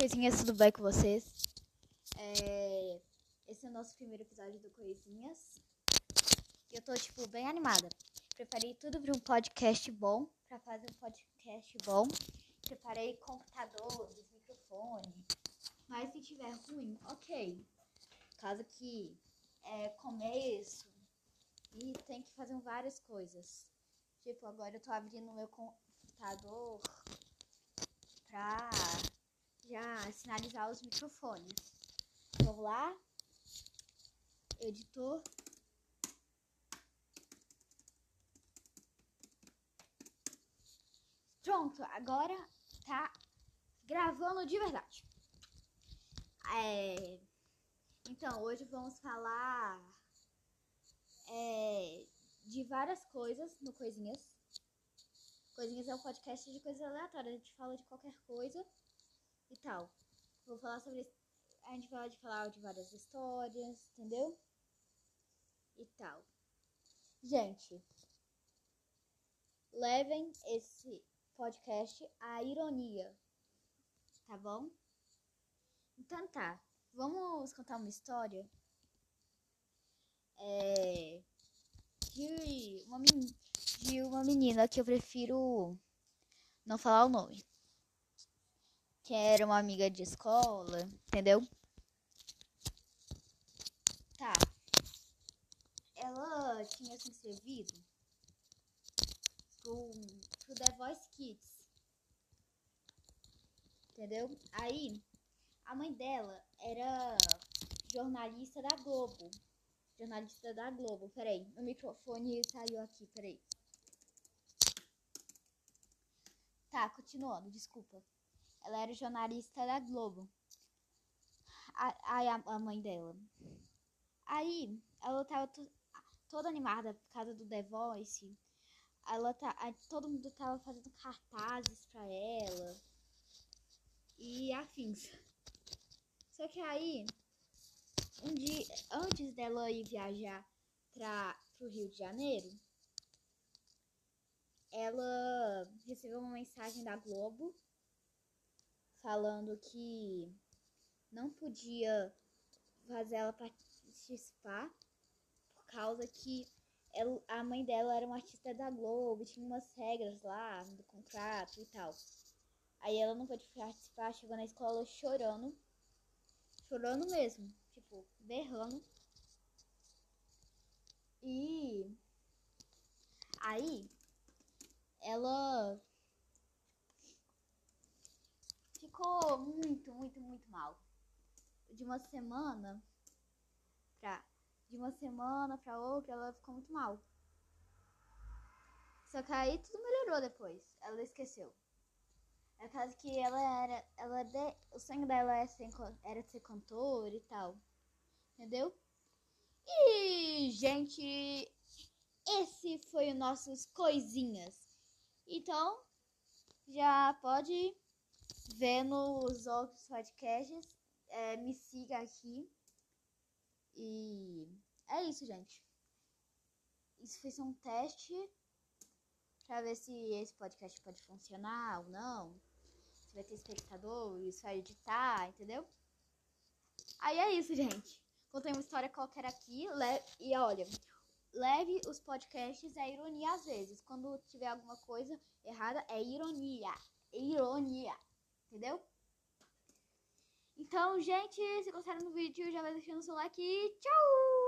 coisinhas, tudo bem com vocês? É, Esse é o nosso primeiro episódio do Coisinhas. Eu tô, tipo, bem animada. Preparei tudo para um podcast bom, para fazer um podcast bom. Preparei computadores, microfone. Mas se tiver ruim, ok. Caso que é começo e tem que fazer várias coisas. Tipo, agora eu tô abrindo meu computador pra já sinalizar os microfones. Vamos lá? Editor. Pronto, agora tá gravando de verdade. É, então, hoje vamos falar é, de várias coisas no Coisinhas. Coisinhas é um podcast de coisas aleatórias. A gente fala de qualquer coisa e tal. Vou falar sobre. A gente vai falar de várias histórias, entendeu? E tal. Gente, levem esse podcast à ironia, tá bom? Então tá, vamos contar uma história é, de, uma de uma menina que eu prefiro não falar o nome. Que era uma amiga de escola, entendeu? Tá. Ela tinha se inscrevido pro, pro The Voice Kids. Entendeu? Aí, a mãe dela era jornalista da Globo. Jornalista da Globo. Peraí, meu microfone saiu aqui, peraí. Tá, continuando, desculpa. Ela era jornalista da Globo. Aí a, a mãe dela. Aí ela tava to- toda animada por causa do The Voice. Ela tá, todo mundo tava fazendo cartazes pra ela e afins. Só que aí, um dia antes dela ir viajar para pro Rio de Janeiro, ela recebeu uma mensagem da Globo falando que não podia fazer ela participar por causa que ela- a mãe dela era uma artista da Globo, tinha umas regras lá do contrato e tal. Aí ela não pôde participar, chegou na escola chorando. Chorando mesmo, tipo, berrando. E aí ela ficou muito, muito, muito mal. De uma semana pra de uma semana pra outra, ela ficou muito mal. Só que aí tudo melhorou depois. Ela esqueceu. É caso que ela era. Ela de, o sonho dela era ser, era ser cantora e tal. Entendeu? E, gente, esse foi o nossos coisinhas. Então, já pode ver nos outros podcasts. É, me siga aqui. E é isso, gente. Isso foi um teste pra ver se esse podcast pode funcionar ou não. Se vai ter espectador, isso vai editar, entendeu? Aí é isso, gente. Contei uma história qualquer aqui. E olha, leve os podcasts à ironia às vezes. Quando tiver alguma coisa errada, é ironia. Ironia. Entendeu? Então, gente, se gostaram do vídeo, já vai deixando o seu like e tchau!